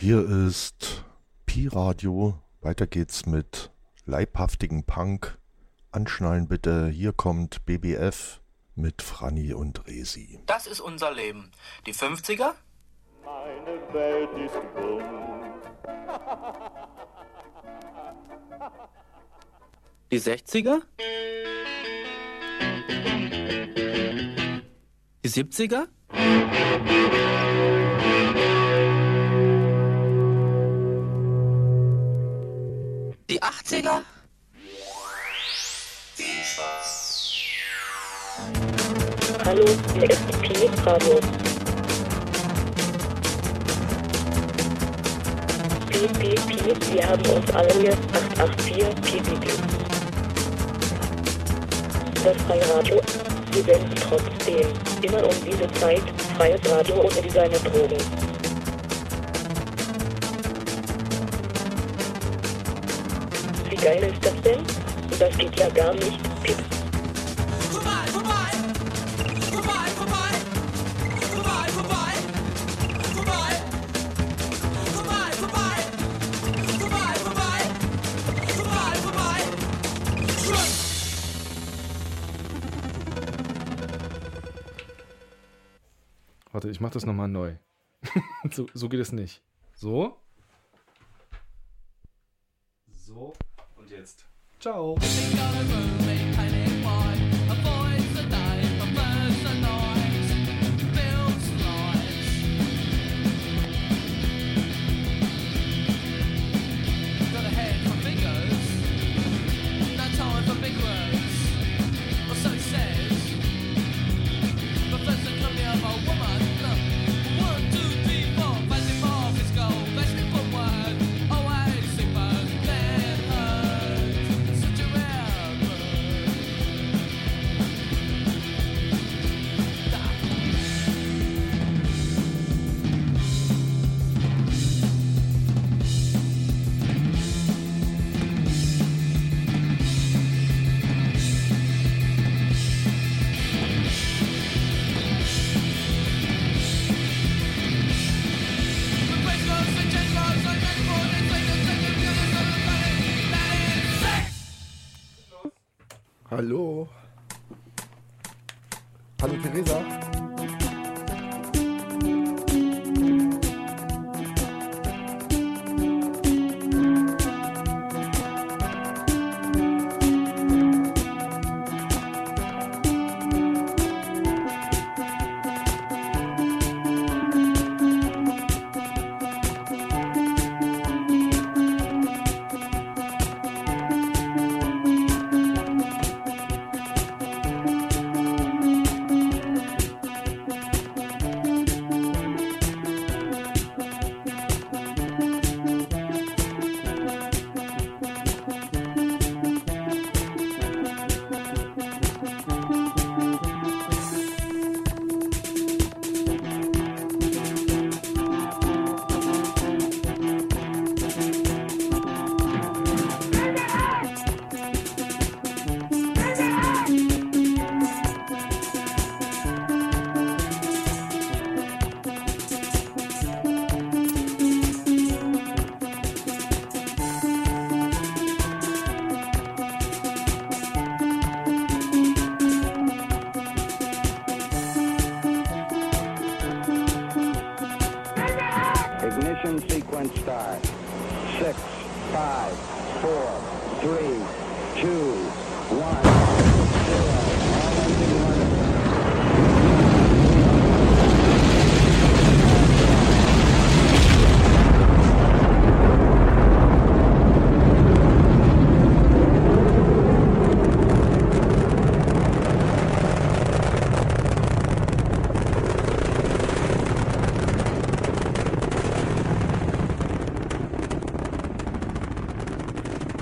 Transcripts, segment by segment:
Hier ist Pi-Radio. Weiter geht's mit leibhaftigen Punk. Anschnallen bitte. Hier kommt BBF mit Franny und Resi. Das ist unser Leben. Die 50er? Meine Welt ist bunt. Die 60er? Die 70er? Die 80er? Hallo, hier ist Pi Radio. Pi, Pi, Pi, wir haben uns alle hier 884 Pi, Pi, Pi. Das freie Radio, wir senden trotzdem immer um diese Zeit freies Radio ohne Designer Drogen. Geil ist das denn? Das geht ja gar nicht. Piep. Warte, ich mach das nochmal neu. so, so geht es nicht. So. Jetzt. Ciao.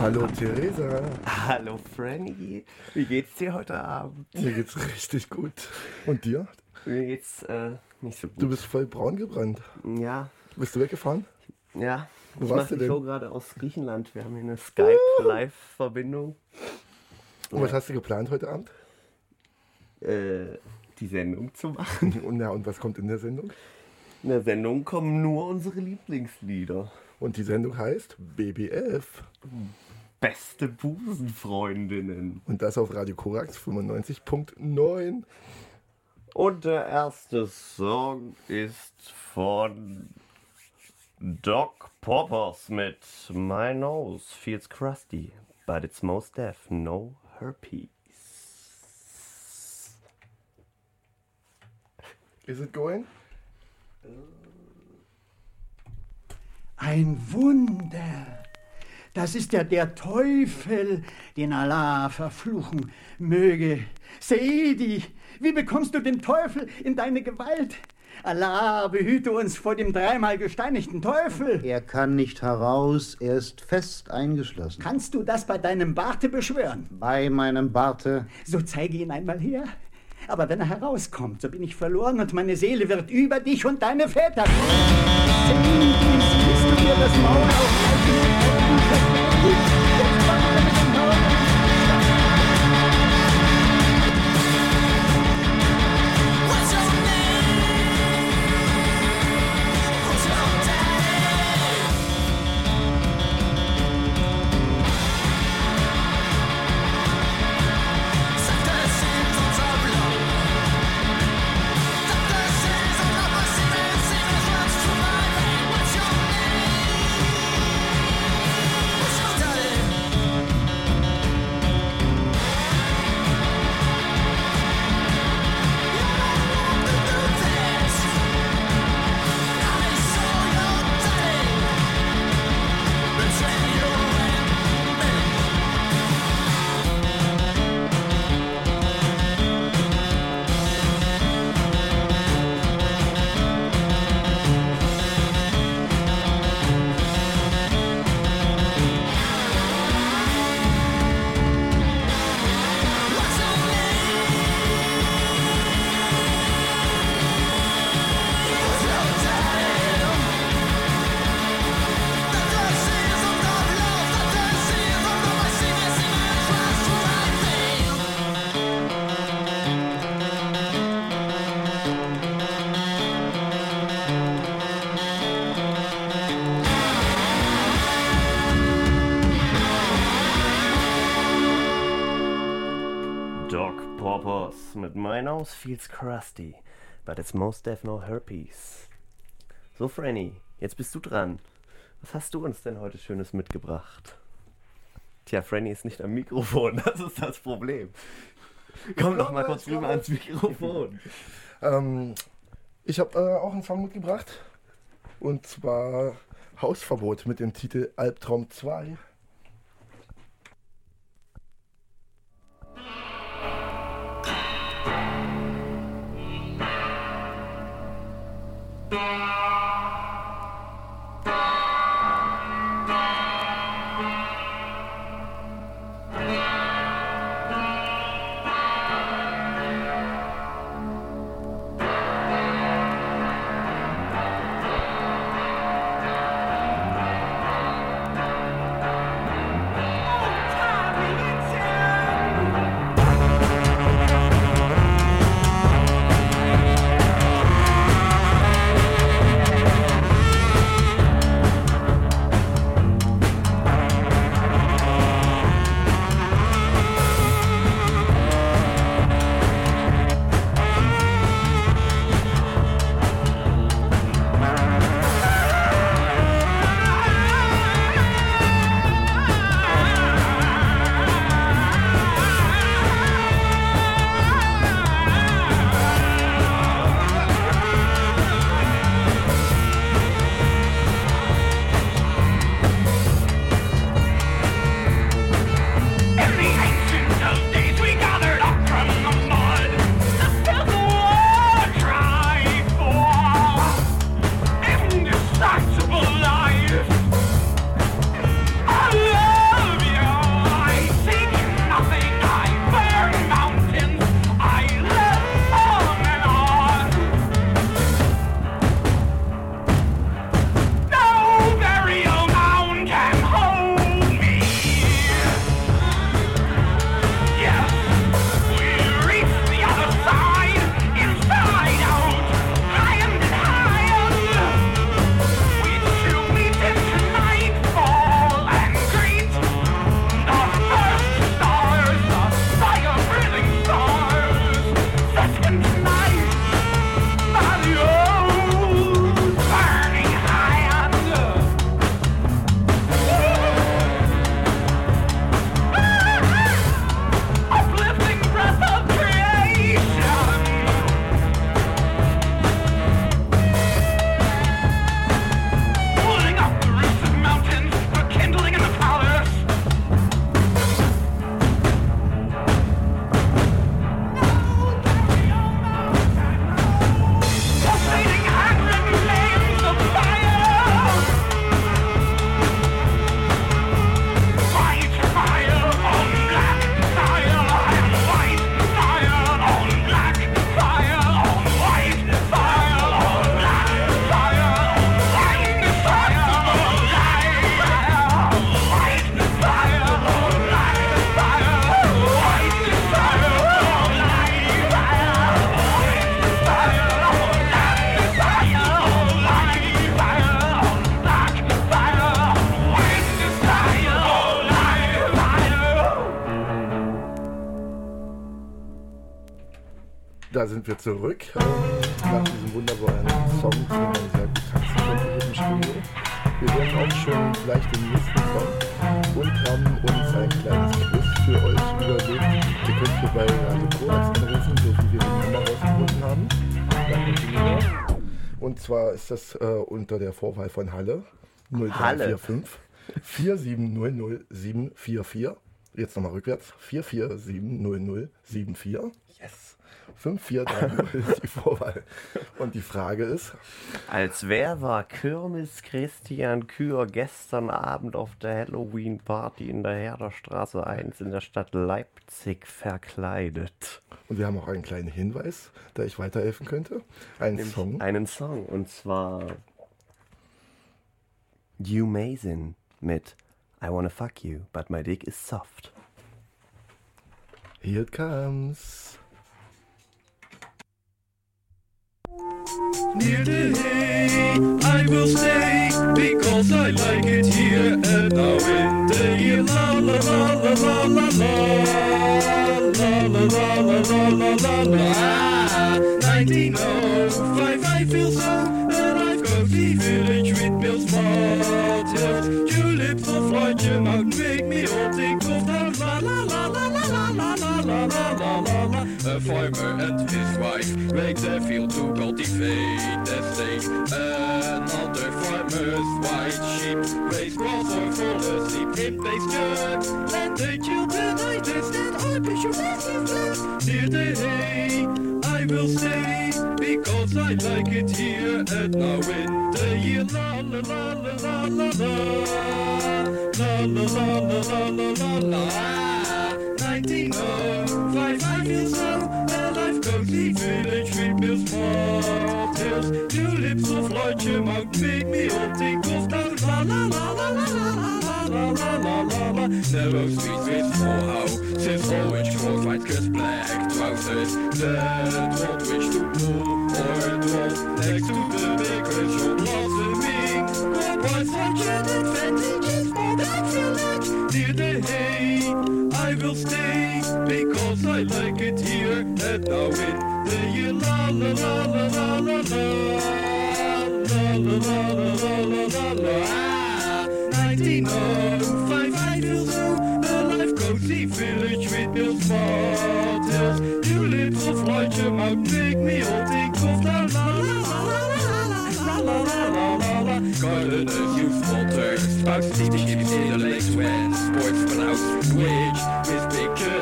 Hallo Theresa. Hallo Franny, wie geht's dir heute Abend? Mir geht's richtig gut. Und dir? Mir geht's äh, nicht so gut. Du bist voll braun gebrannt. ja, Bist du weggefahren? ja. Wo ich warst mache du die denn? Show gerade aus Griechenland. Wir haben hier eine Skype-Live-Verbindung. Und was hast du geplant heute Abend? Äh, die Sendung zu machen. Und ja, und was kommt in der Sendung? In der Sendung kommen nur unsere Lieblingslieder. Und die Sendung heißt BBF. Beste Busenfreundinnen. Und das auf Radio Korax 95.9. Und der erste Song ist von Doc Poppers mit My Nose Feels Crusty, but it's most deaf, no herpes. Is it going? Ein Wunder. Das ist ja der Teufel, den Allah verfluchen möge. Seidi, wie bekommst du den Teufel in deine Gewalt? Allah behüte uns vor dem dreimal gesteinigten Teufel. Er kann nicht heraus, er ist fest eingeschlossen. Kannst du das bei deinem Barte beschwören? Bei meinem Barte. So zeige ihn einmal her. Aber wenn er herauskommt, so bin ich verloren und meine Seele wird über dich und deine Väter. Seidi, siehst du dir das Maul auf Doc Poppers mit My Nose Feels Crusty, but it's most deaf, no herpes. So, Franny, jetzt bist du dran. Was hast du uns denn heute Schönes mitgebracht? Tja, Franny ist nicht am Mikrofon, das ist das Problem. Komm doch mal kurz rüber ans Mikrofon. Ähm, ich habe äh, auch einen Song mitgebracht. Und zwar Hausverbot mit dem Titel Albtraum 2. Da sind wir zurück. Nach diesem wunderbaren Song, den man sehr gut tanzen konnte hier im Studio. Wir werden auch schon gleich den nächsten Song und haben uns ein kleines Quiz für euch überlegt. Ihr könnt hier bei Radio Korax anrufen, so wie wir die Nummer rausgefunden haben. Danke. Und zwar ist das äh, unter der Vorwahl von Halle 0345 4700744. Jetzt nochmal rückwärts. 4470074. Yes. 5430 ist die Vorwahl. Und die Frage ist, Als wer war Kirmes Christian Kür gestern Abend auf der Halloween-Party in der Herderstraße 1 in der Stadt Leipzig verkleidet? und wir haben auch einen kleinen Hinweis, da ich weiterhelfen könnte. Ein Nämlich Song. Einen Song und zwar You Mazin mit I wanna fuck you, but my dick is soft. Here it comes. Near the hay, I will stay because I like it here and now in the year. La la la la la la la la la la la la la la la. Ah, 1905, I feel so alive. Cozy village with Bill's Martels. Tulips of Floydje Mountain make me all think a farmer and his wife make their field to cultivate their state. Another farmer's white sheep raise grass or fall asleep in pasture. And the children understand I wish you massive Dear the hay, I will stay because I like it here and now in the year. La la la la la la la la la la la la la la 1909 Feed me de kriebels, popels. Lips of Leutje maakt beet me op die. La la la la la la la la la la la la. Never speak with voorhoud. Sinds orange, groot, white, kus, black trousers. That what which to pull or drop. Next to the baker's shop, blossoming. What was such an advantage for that village. Near the hay, I will stay because I like it here in the year. La la la la la la la la la la la la la la. Ah, 1905, I. Cozy village with. Tulips of Lodge Mount make me all think of la la la la la la la la la la use water, spouts see the ships in the lakes when sportsmen out wage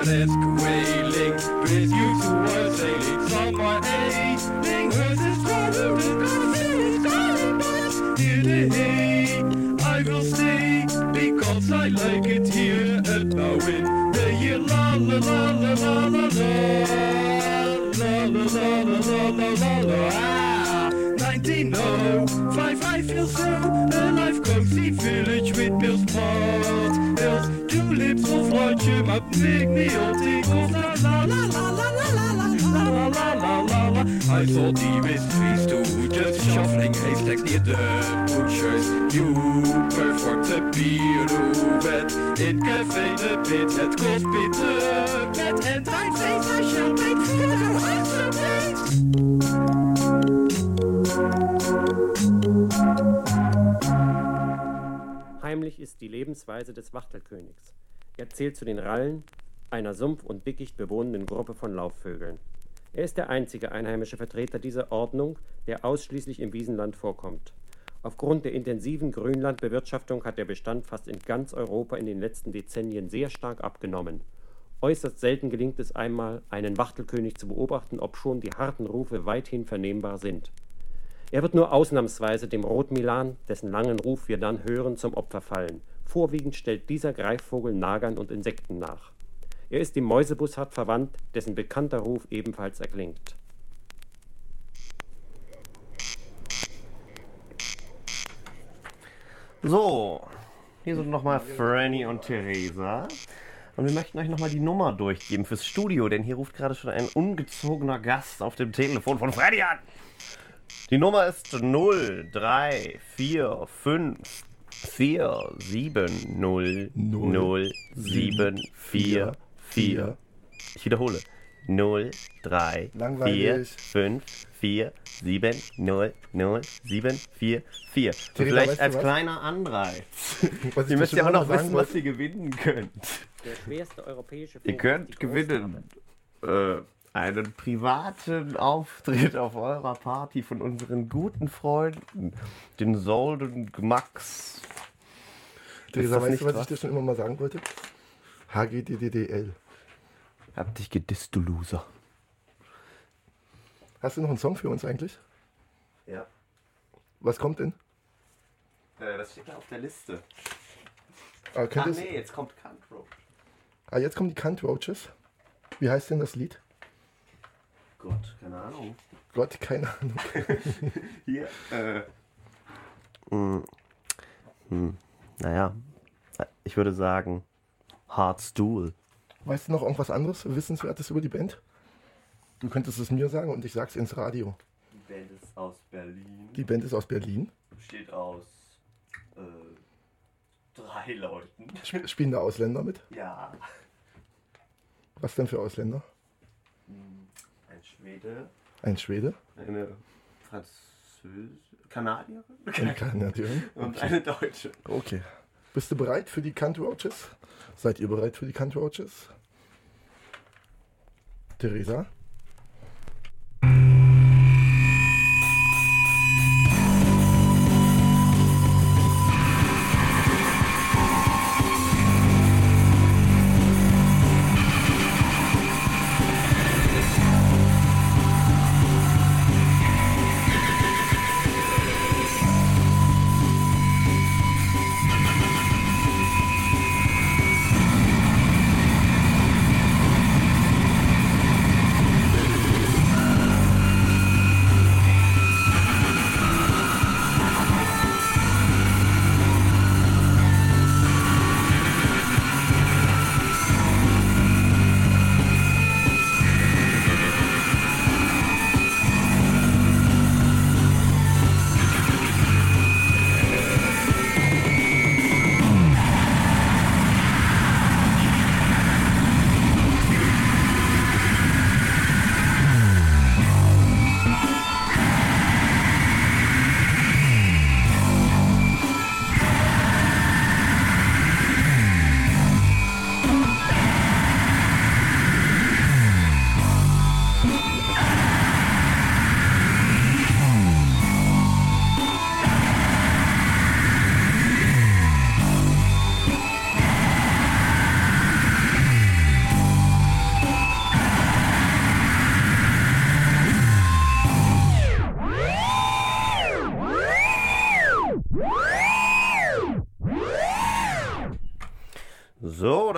let's go whaling. With you two were sailing, someone ailing. Hers is trouble, because it is but Today I will stay, because I like it here and now in the year. La la la la la la la. La la la la la la la la. 1905, I feel so alive, cozy village with Bill's pot. Bill's Of Lodge up make me all think of la la la la la la la la. I saw the mysteries too, just shuffling haystacks near the butchers. You performed a pirouette in Café de Pit. Het kost bitter met en dein face I shall make place. Heimlich ist die Lebensweise des Wachtelkönigs. Er zählt zu den Rallen, einer sumpf- und dickicht bewohnenden Gruppe von Laubvögeln. Er ist der einzige einheimische Vertreter dieser Ordnung, der ausschließlich im Wiesenland vorkommt. Aufgrund der intensiven Grünlandbewirtschaftung hat der Bestand fast in ganz Europa in den letzten Dezennien sehr stark abgenommen. Äußerst selten gelingt es einmal, einen Wachtelkönig zu beobachten, obschon die harten Rufe weithin vernehmbar sind. Er wird nur ausnahmsweise dem Rotmilan, dessen langen Ruf wir dann hören, zum Opfer fallen. Vorwiegend stellt dieser Greifvogel Nagern und Insekten nach. Er ist dem Mäusebussard verwandt, dessen bekannter Ruf ebenfalls erklingt. So, hier sind nochmal Franny und Theresa. Und wir möchten euch nochmal die Nummer durchgeben fürs Studio, denn hier ruft gerade schon ein ungezogener Gast auf dem Telefon von Freddy an. Die Nummer ist vier sieben null null sieben vier vier. Ich wiederhole. null drei vier fünf vier sieben null null sieben vier vier. So Theresa, vielleicht als kleiner Anreiz. Was ihr müsst ja auch noch wissen, was ihr gewinnen könnt. Der schwerste europäische Ihr könnt gewinnen. Äh, einen privaten Auftritt auf eurer Party von unseren guten Freunden, den Solden Max. Theresa, weißt nicht du, was ich dir schon immer mal sagen wollte? HGDDDL. Hab dich gedisst, du Loser. Hast du noch einen Song für uns eigentlich? Ja. Was kommt denn? Äh, das steht da auf der Liste. Ah, Ah, nee, jetzt kommt Country. ah, jetzt kommen die Cunt Roaches. Wie heißt denn das Lied? Gott, keine Ahnung. Gott, keine Ahnung. Hier, äh. Hm. Hm. Naja, ich würde sagen, Hardstool. Weißt du noch irgendwas anderes, Wissenswertes über die Band? Du könntest es mir sagen und ich sag's ins Radio. Die Band ist aus Berlin. Die Band ist aus Berlin. Besteht aus äh, drei Leuten. Sp spielen da Ausländer mit? Ja. Was denn für Ausländer? Ein Schwede, Ein Schwede? eine Französin, Kanadierin Eine Kanadierin? und Okay. eine Deutsche. Okay. Bist du bereit für die Cunt Roaches? Seid ihr bereit für die Cunt Roaches? Theresa?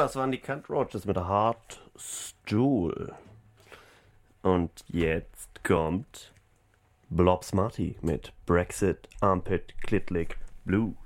Das waren die Cunt Roaches mit Hard Stool. Und jetzt kommt Blob Smarty mit Brexit Armpit Klitlick Blues.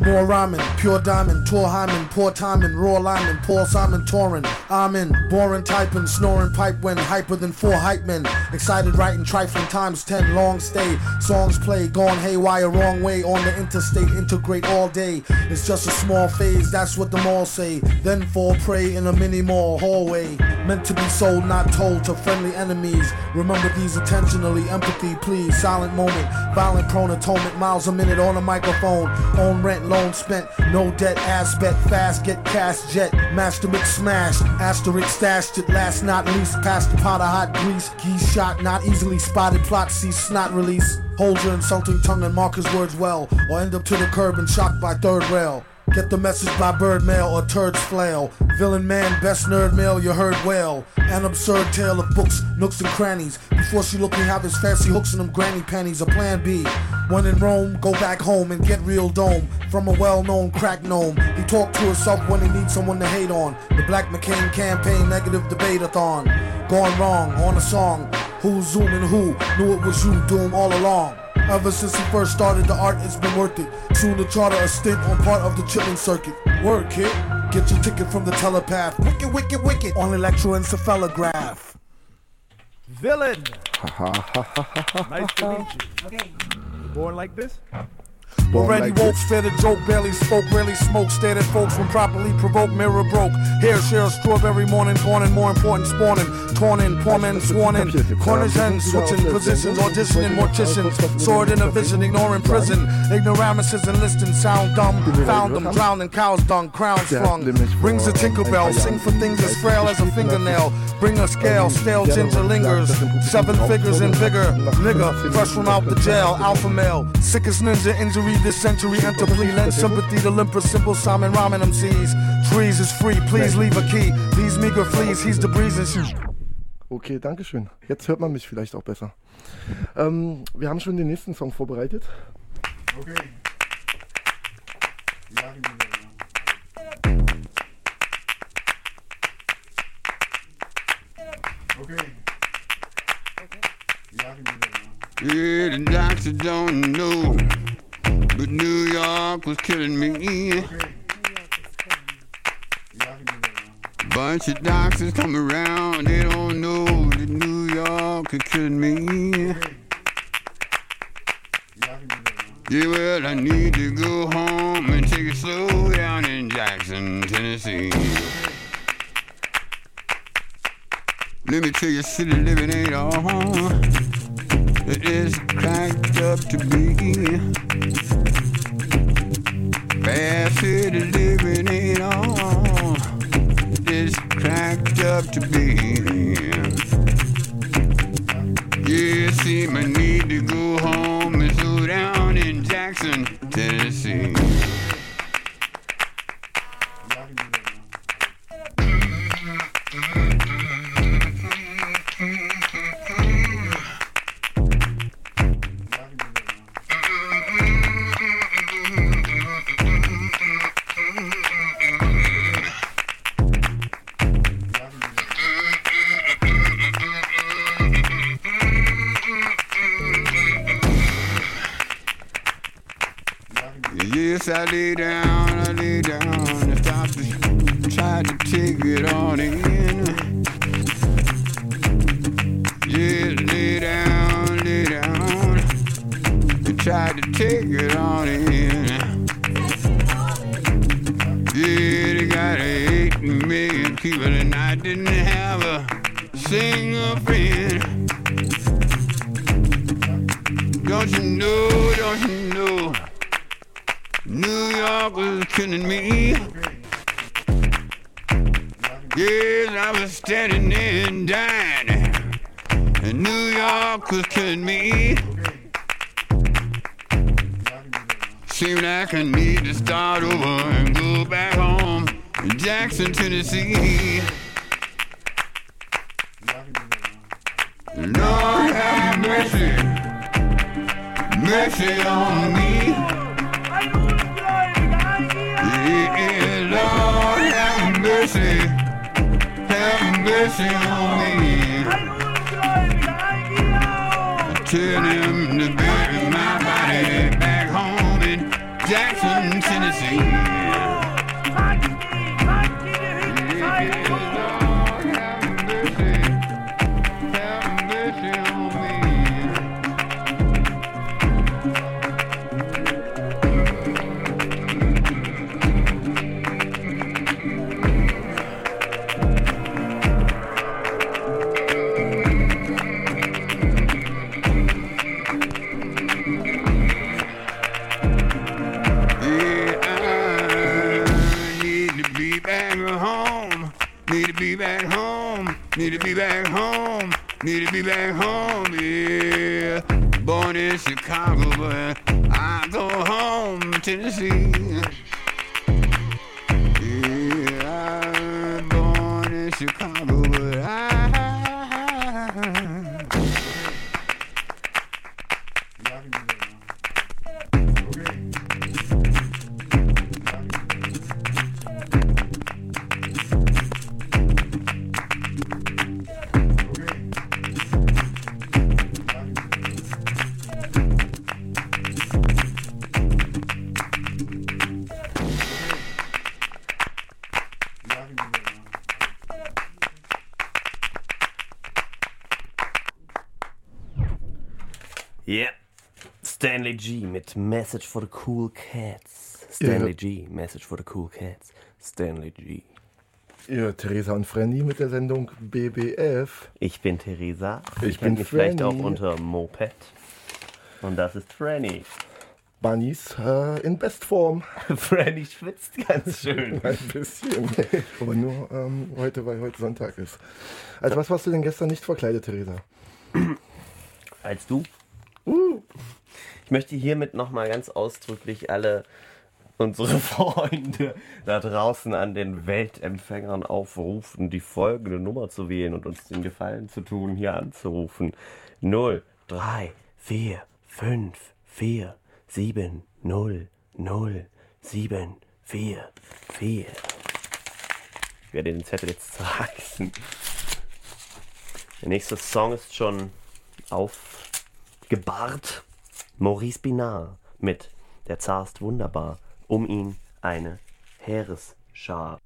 More rhyming, pure diamond, tour hymen, poor timing, raw lineman, Paul Simon touring. I'm in, boring typing, snoring pipe when hyper than four hype men. Excited writing trifling times ten, long stay. Songs play, gone haywire, wrong way on the interstate, integrate all day. It's just a small phase, that's what the mall say. Then fall prey in a mini mall hallway. Meant to be sold, not told to friendly enemies. Remember these intentionally, empathy, please. Silent moment, violent prone atonement, miles a minute on a microphone. Own rent, loan spent, no debt, aspect, fast, get cash, jet. Master mix smashed, asterisk stashed it, last not least, past the pot of hot grease. Geese shot, not easily spotted, plot, see snot release. Hold your insulting tongue and mark his words well, or end up to the curb and shocked by third rail. Get the message by bird mail or turds flail. Villain man, best nerd mail you heard well. An absurd tale of books, nooks and crannies. Before she look me have his fancy hooks and them granny panties. A plan B. When in Rome, go back home and get real dome from a well-known crack gnome. He talked to himself when he needs someone to hate on. The Black McCain campaign negative debate-a-thon. Gone wrong on a song. Who's zooming who? Knew it was you, doom all along. Ever since he first started, the art has been worth it. Soon to charter a stint on part of the chilling circuit. Word, kid. Get your ticket from the telepath. Wicked, wicked, wicked. On electroencephalograph. Villain. nice to meet you. Okay. Born like this? Already like woke, this. fear the joke, barely spoke, rarely smoke, stared at folks when properly provoked, mirror broke. Hair share a strawberry morning, born and more important spawning. Torn in, poor men sworn in. Corners end, switching positions, auditioning morticians. It in a vision, ignoring prison. Ignoramuses enlisting, sound dumb. Found them, drowning, cow's dung, crowns flung. Rings a tinkerbell, sing for things as frail as a fingernail. Bring a scale, stale ginger lingers. Seven figures in vigor. Nigga, fresh from out the jail, alpha male. Sickest ninja injury this century. Enter plea, lend sympathy to limper, simple Simon Ramen MCs. Trees is free, please leave a key. These meager fleas, he's the breeze and shoes. Okay, danke schön. Jetzt hört man mich vielleicht auch besser. Ähm, wir haben schon den nächsten Song vorbereitet. Okay. Okay. Yeah, the doctor don't know, but New York was killing me. Bunch of doctors come around, they don't know that New York is killing me. Yeah, well, I need to go home and take it slow down in Jackson, Tennessee. Let me tell you, city living ain't all it is cracked up to be. Bad city living ain't all it's cracked up to be. Yeah, see, my need to go home and slow down in Jackson, Tennessee. Jackson, Tennessee. Lord have mercy, mercy on me. Yeah, Lord have mercy, have mercy on me. Tell him to bury Be back home. Yeah. Born in Chicago, but I go home Tennessee. Yeah. Stanley G mit Message for the Cool Cats. Stanley Ja. G, Message for the Cool Cats. Stanley G. Ihr Theresa und Frenny mit der Sendung BBF. Ich bin Theresa. Ich bin mich vielleicht auch Franny. unter Moped. Und das ist Franny. Bunnies äh, in Bestform. Franny schwitzt ganz schön. Ein bisschen. Aber nur ähm, heute, weil heute Sonntag ist. Als was warst du denn gestern nicht verkleidet, Theresa? Als du? Ich möchte hiermit nochmal ganz ausdrücklich alle unsere Freunde da draußen an den Weltempfängern aufrufen, die folgende Nummer zu wählen und uns den Gefallen zu tun, hier anzurufen. 0, 3, 4, 5, 4, 7, 0, 0, 7, 4, 4. Ich werde den Zettel jetzt zerreißen. Der nächste Song ist schon aufgebahrt. Maurice Binard mit Der Zar ist wunderbar. Um ihn eine Heeresschar.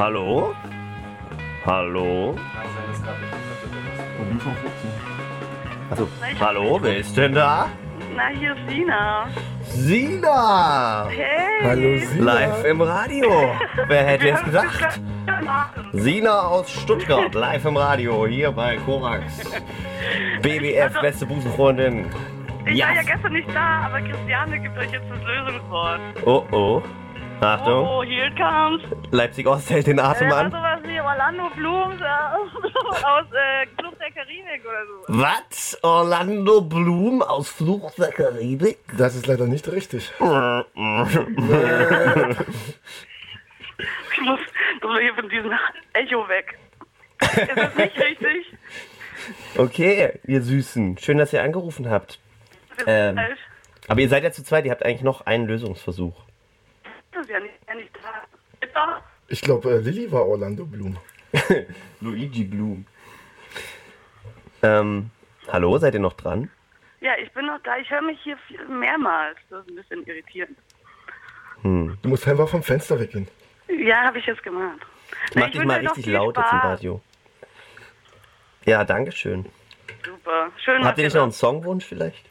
Hallo? Hallo? Also, hallo, wer ist denn da? Na, hier ist Sina. Sina! Hey! Hallo Sina! Live im Radio. Wer hätte es gedacht? Sina aus Stuttgart, live im Radio, hier bei Korax. BBF, beste Busenfreundin. Ich war ja gestern nicht da, aber Christiane gibt euch jetzt das Lösungswort. Oh oh. Achtung. Oh, here it comes. Leipzig Ost hält den Atem äh, an. sowas wie Orlando Bloom ja, aus äh, Club der Karibik oder so. Was? Orlando Bloom aus Fluch der Karibik? Das ist leider nicht richtig. Ich muss, muss hier von diesem Echo weg. Ist das nicht richtig? Okay, ihr Süßen. Schön, dass ihr angerufen habt. Ähm, aber ihr seid ja zu zweit, ihr habt eigentlich noch einen Lösungsversuch. Das ist ja nicht, ja nicht da. Bitte? Ich glaube, äh, Lilly war Orlando Bloom. Luigi Bloom. Ähm, hallo, seid ihr noch dran? Ja, ich bin noch da. Ich höre mich hier viel mehrmals. Das ist ein bisschen irritierend. Hm. Du musst einfach vom Fenster weggehen. Ja, habe ich jetzt gemacht. Mach ich dich mal richtig laut jetzt im. Radio. Ja, danke schön. Super. Schön, Habt ihr nicht noch einen Songwunsch vielleicht?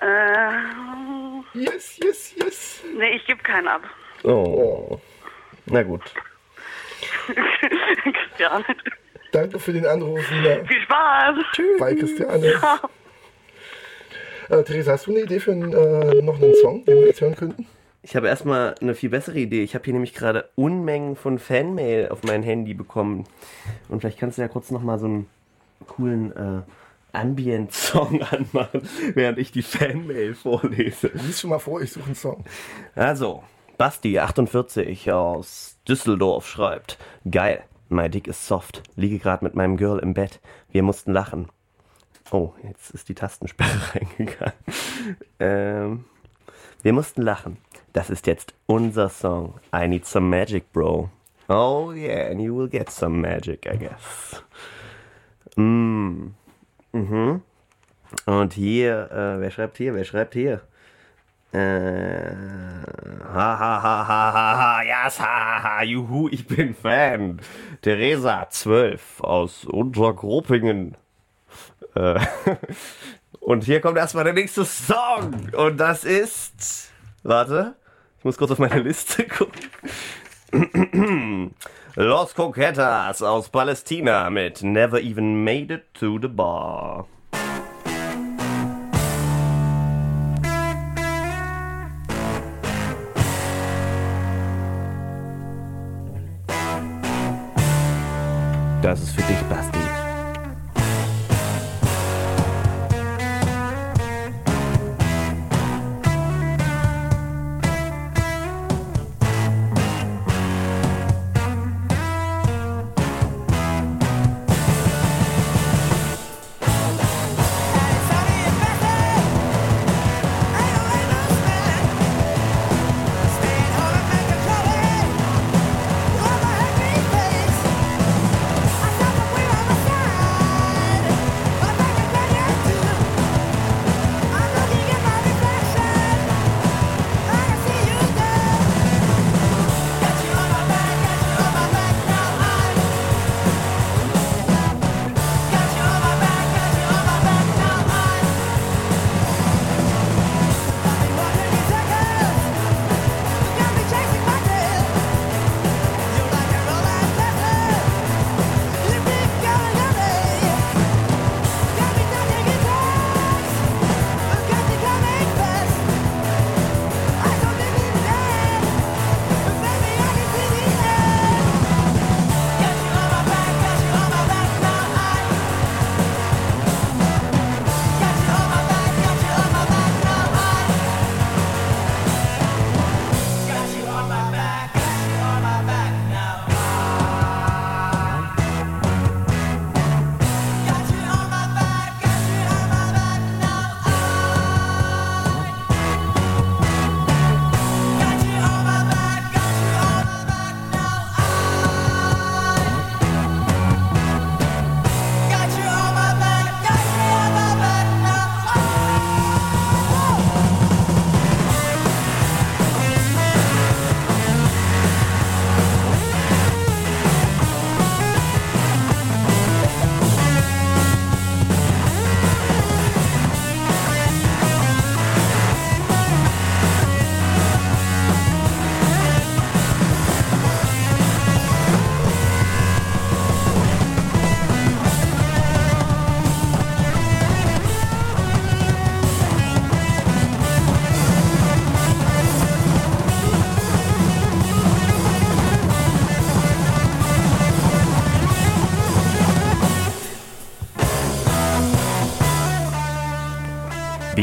Äh, yes, yes, yes. Nee, ich gebe keinen ab. Oh. Na gut. Christiane. Danke für den Anruf, Sina. Viel Spaß. Tschüss. Bei Christiane. Ciao. Äh, Theresa, hast du eine Idee für einen, äh, noch einen Song, den wir jetzt hören könnten? Ich habe erstmal eine viel bessere Idee. Ich habe hier nämlich gerade Unmengen von Fanmail auf mein Handy bekommen. Und vielleicht kannst du ja kurz nochmal so einen coolen äh, Ambient-Song anmachen, während ich die Fanmail vorlese. Lies schon mal vor, ich suche einen Song. Also, Basti, 48 aus Düsseldorf, schreibt: Geil, mein Dick ist soft. Liege gerade mit meinem Girl im Bett. Wir mussten lachen. Oh, jetzt ist die Tastensperre reingegangen. Ähm, wir mussten lachen. Das ist jetzt unser Song. I need some magic, bro. Oh yeah, and you will get some magic, I guess. Mm. Mhm. Und hier, äh, wer schreibt hier? Wer schreibt hier? Äh, ha ha ha ha ha ha, yes, ha ha juhu, ich bin Fan. Theresa, 12, aus Untergruppingen. Äh, und hier kommt erstmal der nächste Song. Und das ist. Warte, ich muss kurz auf meine Liste gucken. Los Coquetas aus Palästina mit Never Even Made It to the Bar. Das ist für dich, Basti.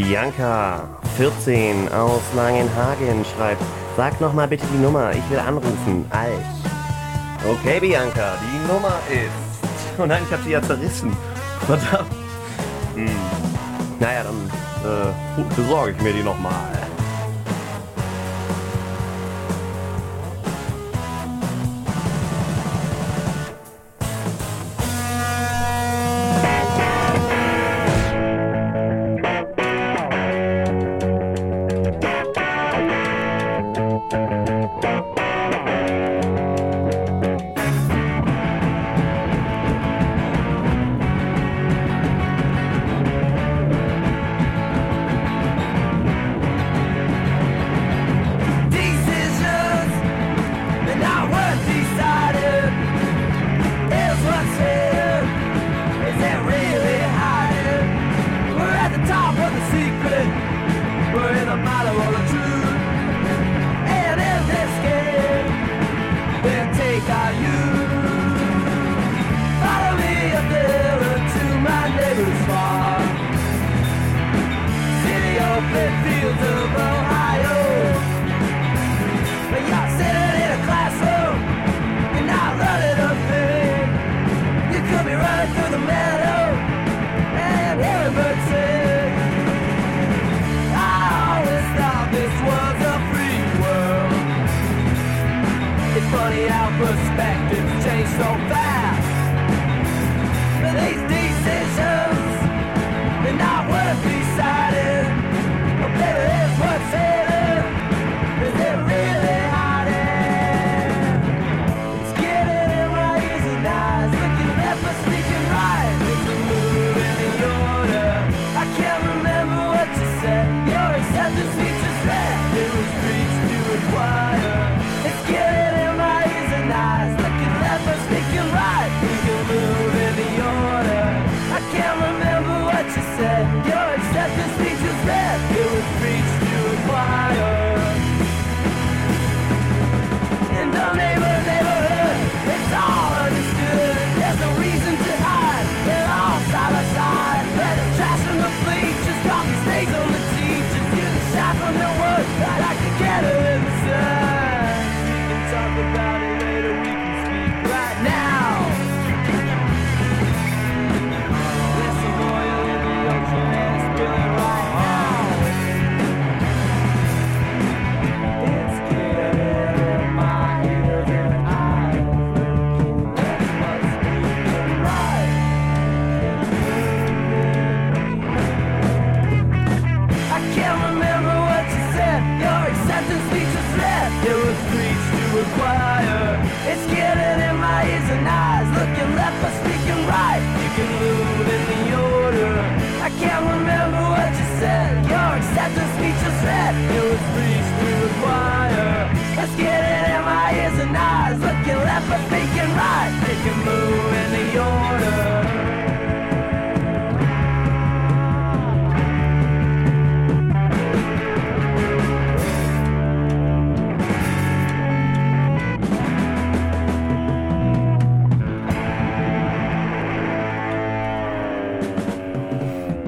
Bianca 14 aus Langenhagen schreibt, sag nochmal bitte die Nummer, ich will anrufen. Alch. Okay, Bianca, die Nummer ist. Oh nein, ich habe sie ja zerrissen. Verdammt. Hm. Naja, dann äh, besorge ich mir die nochmal.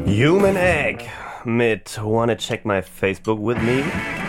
Human Egg mit Wanna Check My Facebook With Me.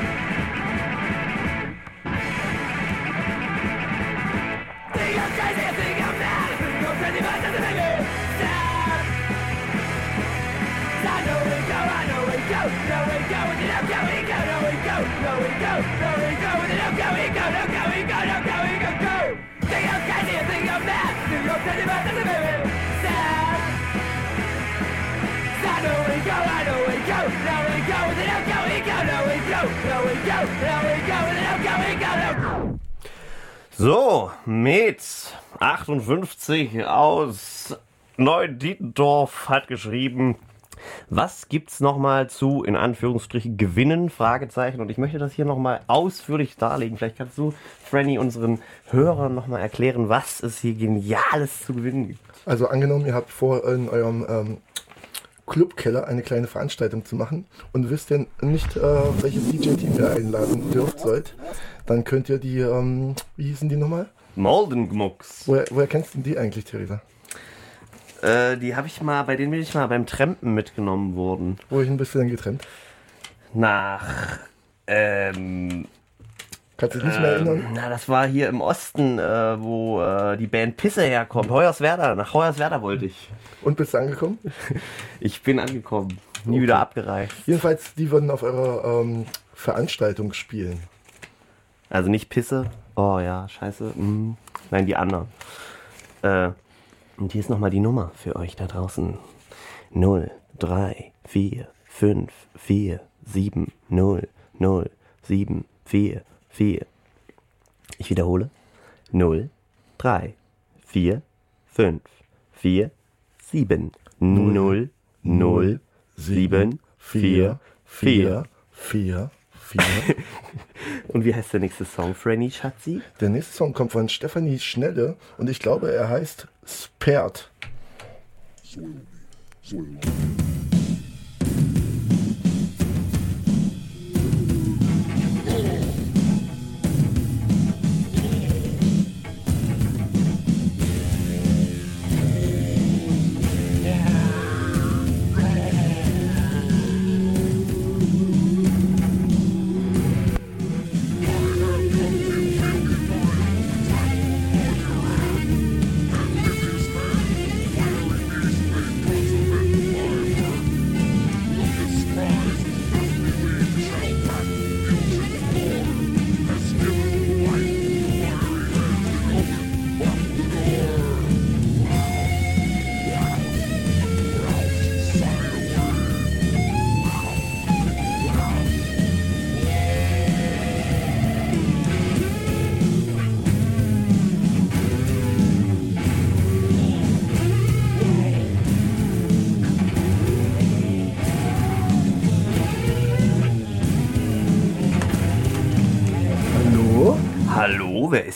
58 aus Neudietendorf hat geschrieben, was gibt's nochmal zu, in Anführungsstrichen, Gewinnen? Fragezeichen. Und ich möchte das hier nochmal ausführlich darlegen. Vielleicht kannst du, Franny, unseren Hörern nochmal erklären, was es hier Geniales zu gewinnen gibt. Also angenommen, ihr habt vor, in eurem ähm, Clubkeller eine kleine Veranstaltung zu machen und wisst denn nicht, äh, welches DJ-Team ihr einladen dürft, sollt, dann könnt ihr die, ähm, wie hießen die nochmal? Moldenmucks. Woher, woher kennst du die eigentlich, Theresa? Äh, die habe ich mal, bei denen bin ich mal beim Trampen mitgenommen worden. Wohin bist du denn getrennt? Nach. Ähm, Kannst du dich nicht mehr ähm, erinnern? Na, das war hier im Osten, äh, wo äh, die Band Pisse herkommt. Hoyerswerda, nach Hoyerswerda wollte ich. Und bist du angekommen? ich bin angekommen. Nie okay. wieder abgereist. Jedenfalls, die würden auf eurer ähm, Veranstaltung spielen. Also nicht Pisse, Oh ja, scheiße. Mm. Nein, die anderen. Äh, und hier ist nochmal die Nummer für euch da draußen. 0, 3, 4, 5, 4, 7, 0, 0, 7, 4, 4. Ich wiederhole. 0, 3, 4, 5, 4, 7, 0, 0, 7, 4, 4. 4, 4. Und wie heißt der nächste Song, Franny Schatzi? Der nächste Song kommt von Stefanie Schnelle und ich glaube, er heißt Spared. Hallo?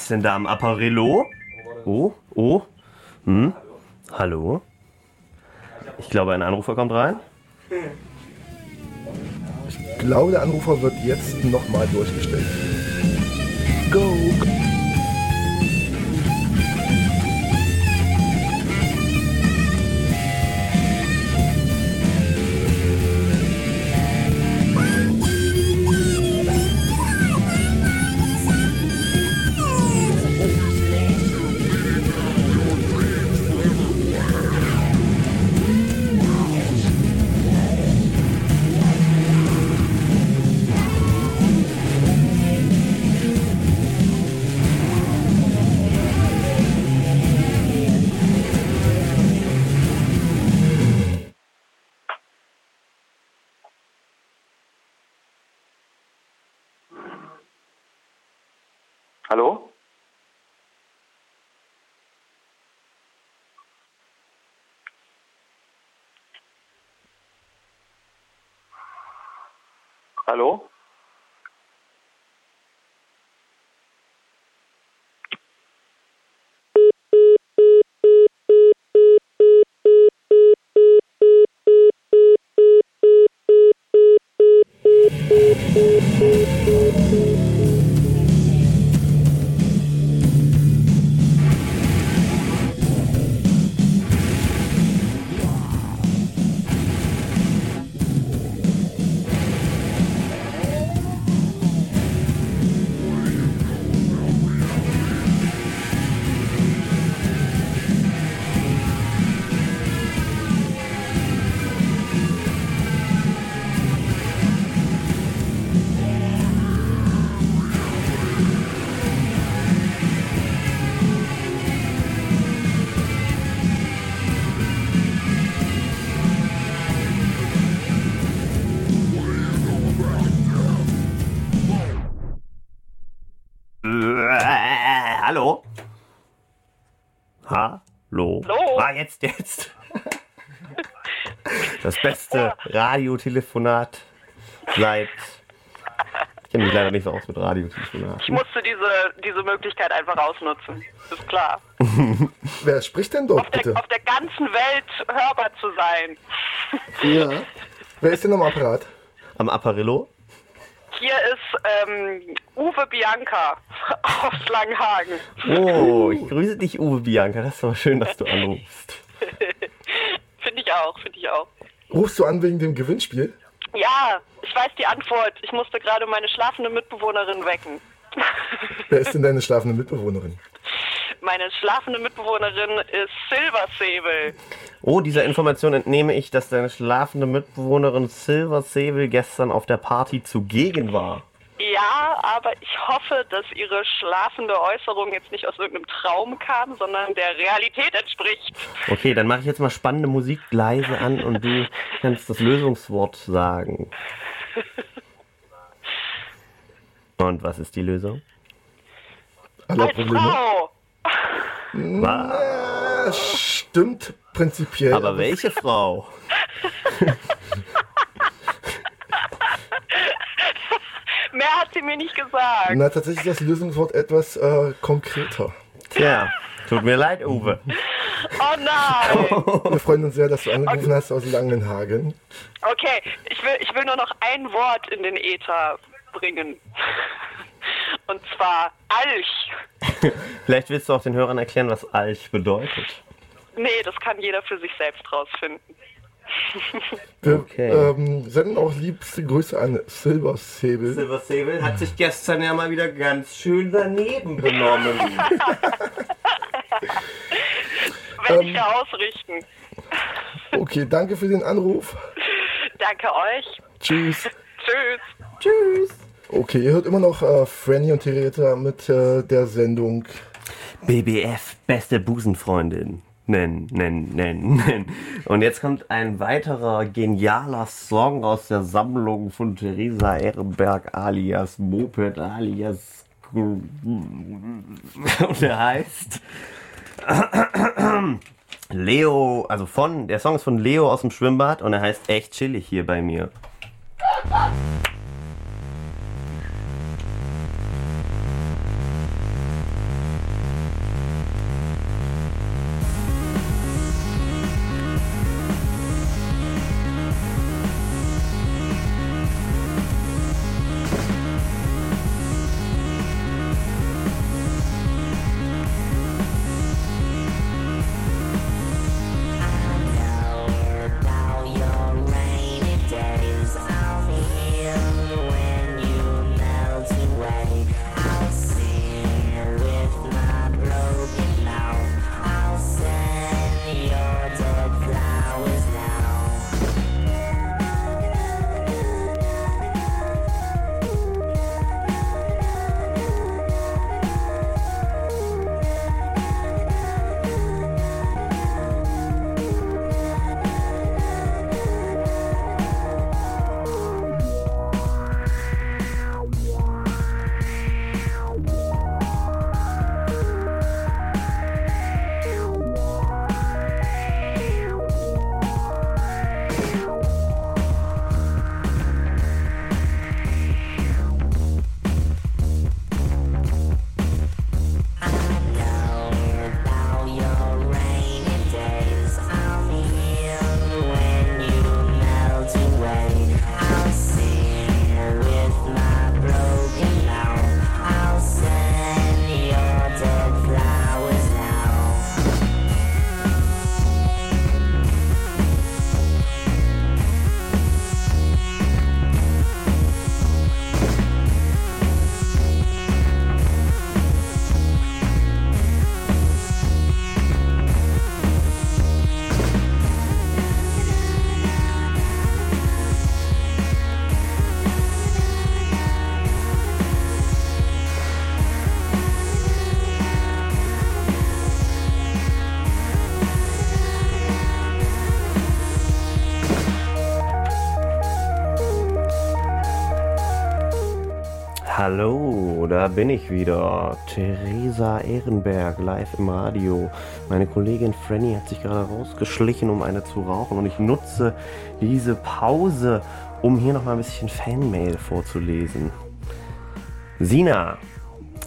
Ist denn da am Apparillo? Oh, oh, hm? Hallo? Ich glaube, ein Anrufer kommt rein. Ich glaube, der Anrufer wird jetzt nochmal durchgestellt. Go! Hallo? Äh, Hallo? Hallo? Ah, jetzt, jetzt. Das beste Radiotelefonat seit. Ich kenne mich leider nicht so aus mit Radiotelefonat. Ich musste diese, diese Möglichkeit einfach ausnutzen. Ist klar. Wer spricht denn dort, Auf der, bitte? auf der ganzen Welt hörbar zu sein. Ja. Wer ist denn am Apparat? Am Apparillo? Hier ist ähm, Uwe Bianca aus Langenhagen. Oh, ich grüße dich, Uwe Bianca. Das ist aber schön, dass du anrufst. auch, finde ich auch. Rufst du an wegen dem Gewinnspiel? Ja, ich weiß die Antwort. Ich musste gerade meine schlafende Mitbewohnerin wecken. Wer ist denn deine schlafende Mitbewohnerin? Meine schlafende Mitbewohnerin ist Silver Sable. Oh, dieser Information entnehme ich, dass deine schlafende Mitbewohnerin Silver Sable gestern auf der Party zugegen war. Ja, aber ich hoffe, dass ihre schlafende Äußerung jetzt nicht aus irgendeinem Traum kam, sondern der Realität entspricht. Okay, dann mache ich jetzt mal spannende Musik leise an und du kannst das Lösungswort sagen. Und was ist die Lösung? Aller Probleme? Frau! Na, stimmt prinzipiell. Aber welche Frau? Mehr hat sie mir nicht gesagt. Na, tatsächlich ist das Lösungswort etwas äh, konkreter. Tja, tut mir leid, Uwe. Oh nein! Wir freuen uns sehr, dass du angerufen hast aus Langenhagen. Okay, ich will, ich will nur noch ein Wort in den Äther bringen. Und zwar Alch. Vielleicht willst du auch den Hörern erklären, was Alch bedeutet. Nee, das kann jeder für sich selbst rausfinden. Wir Okay. ähm, senden auch liebste Grüße an Silver Sable. Silver Sable hat sich gestern ja mal wieder ganz schön daneben benommen. Werde Ähm. ich ja ausrichten. Okay, danke für den Anruf. Danke euch. Tschüss. Tschüss. Tschüss. Okay, ihr hört immer noch äh, Franny und Theresa mit äh, der Sendung. BBF, beste Busenfreundin. Nen, nen, nen, nen. Und jetzt kommt ein weiterer genialer Song aus der Sammlung von Theresa Ehrenberg alias Moped alias und der heißt Leo, also von, der Song ist von Leo aus dem Schwimmbad und er heißt echt chillig hier bei mir. Bin ich wieder. Theresa Ehrenberg, live im Radio. Meine Kollegin Franny hat sich gerade rausgeschlichen, um eine zu rauchen. Und ich nutze diese Pause, um hier nochmal ein bisschen Fanmail vorzulesen. Sina,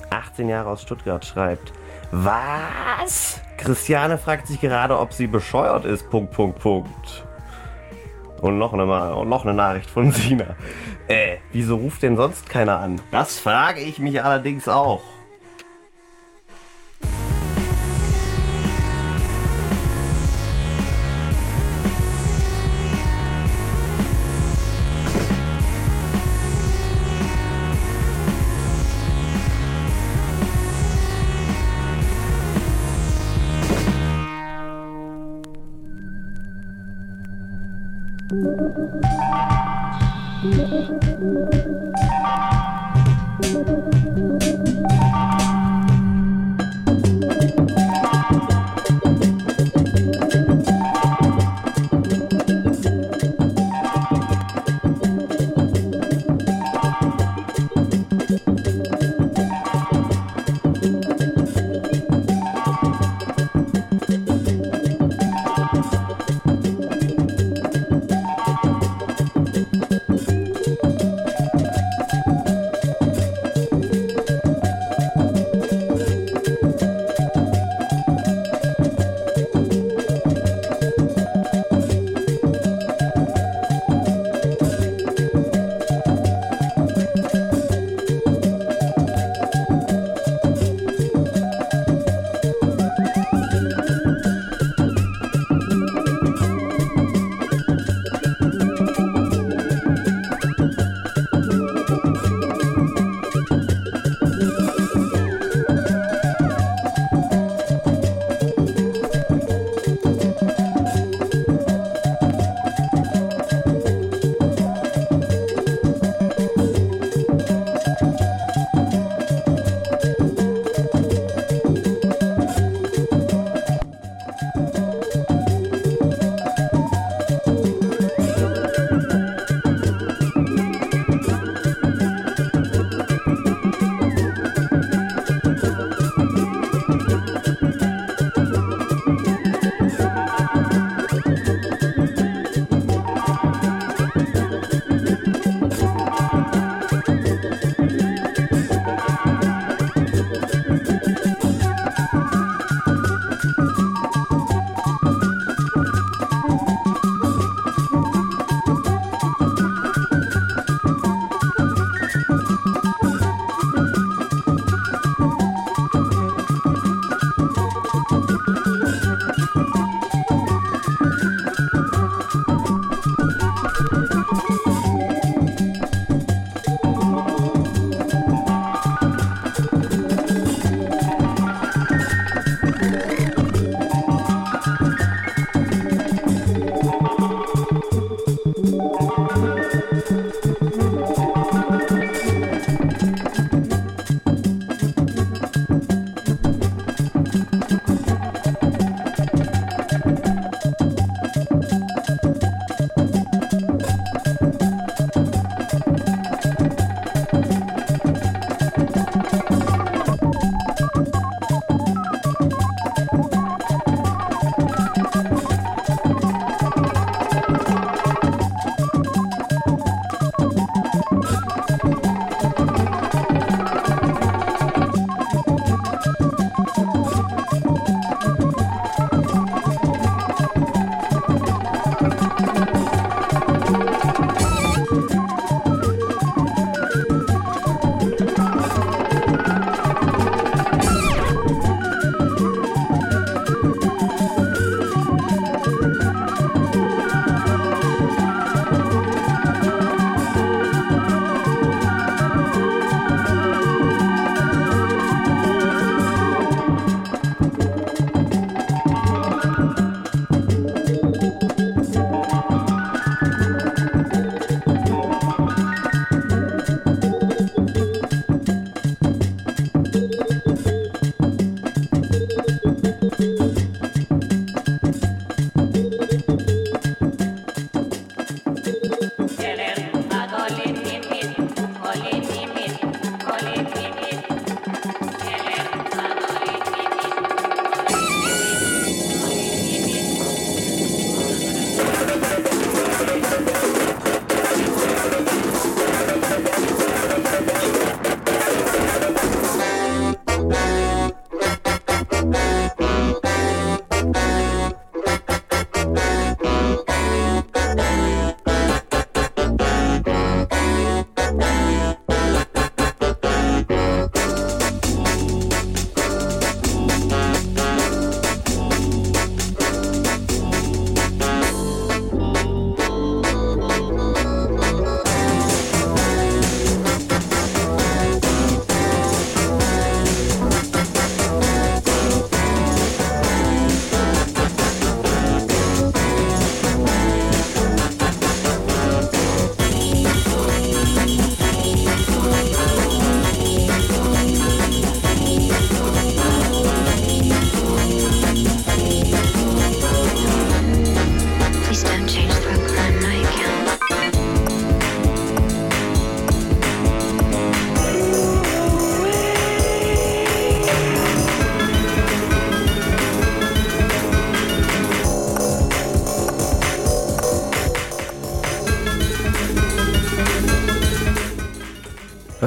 18 Jahre aus Stuttgart, schreibt: Was? Christiane fragt sich gerade, ob sie bescheuert ist. Punkt, Punkt, Punkt. Und noch eine, noch eine Nachricht von Sina. Äh, wieso ruft denn sonst keiner an? Das frage ich mich allerdings auch.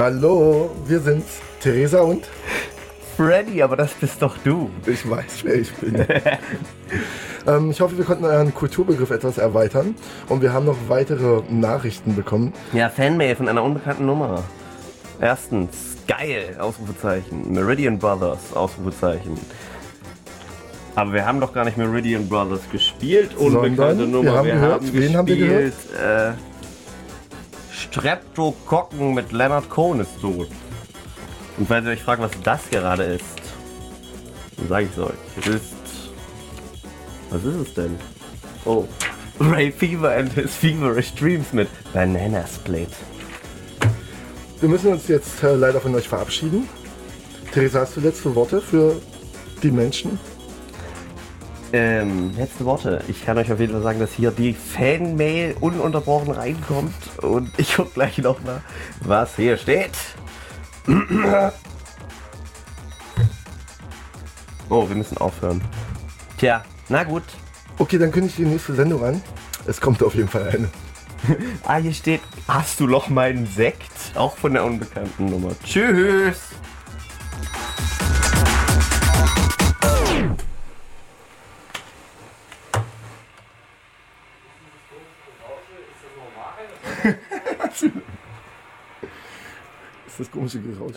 Hallo, wir sind's. Theresa und? Freddy, aber das bist doch du. Ich weiß, wer ich bin. ähm, ich hoffe, wir konnten euren Kulturbegriff etwas erweitern. Und wir haben noch weitere Nachrichten bekommen. Ja, Fanmail von einer unbekannten Nummer. Erstens, geil, Ausrufezeichen. Meridian Brothers, Ausrufezeichen. Aber wir haben doch gar nicht Meridian Brothers gespielt, unbekannte Sondern, Nummer. wir haben gehört, wen haben wir gespielt, äh, Streptokokken mit Leonard Cohen ist tot. Und falls ihr euch fragt, was das gerade ist, dann sage ich es euch. Es ist. Was ist es denn? Oh. Ray Fever and his Feverish Dreams mit Banana Split. Wir müssen uns jetzt äh, leider von euch verabschieden. Theresa, hast du letzte Worte für die Menschen? Ähm, letzte Worte. Ich kann euch auf jeden Fall sagen, dass hier die Fanmail ununterbrochen reinkommt. Und ich guck gleich noch mal, was hier steht. Oh, wir müssen aufhören. Tja, na gut. Okay, dann kündige ich die nächste Sendung an. Es kommt auf jeden Fall eine. ah, hier steht, hast du noch meinen Sekt? Auch von der unbekannten Nummer. Tschüss. ist das komische Geräusch.